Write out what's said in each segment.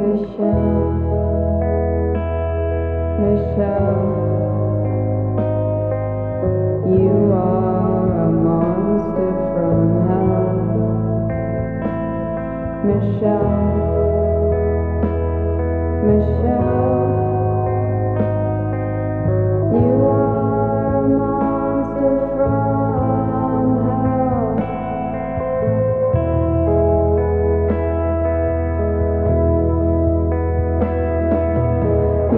Michelle, Michelle, you are a monster from hell. Michelle, Michelle.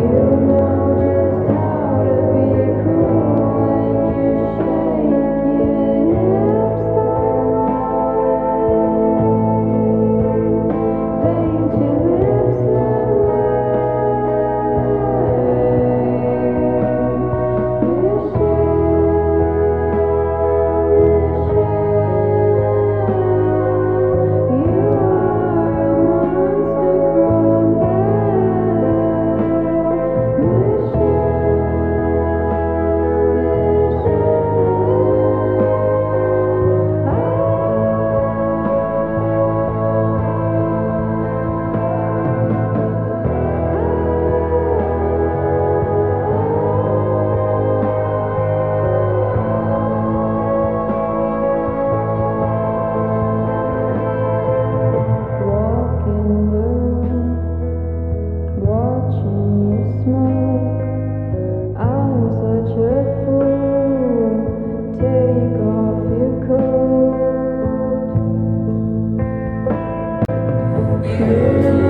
You. know you.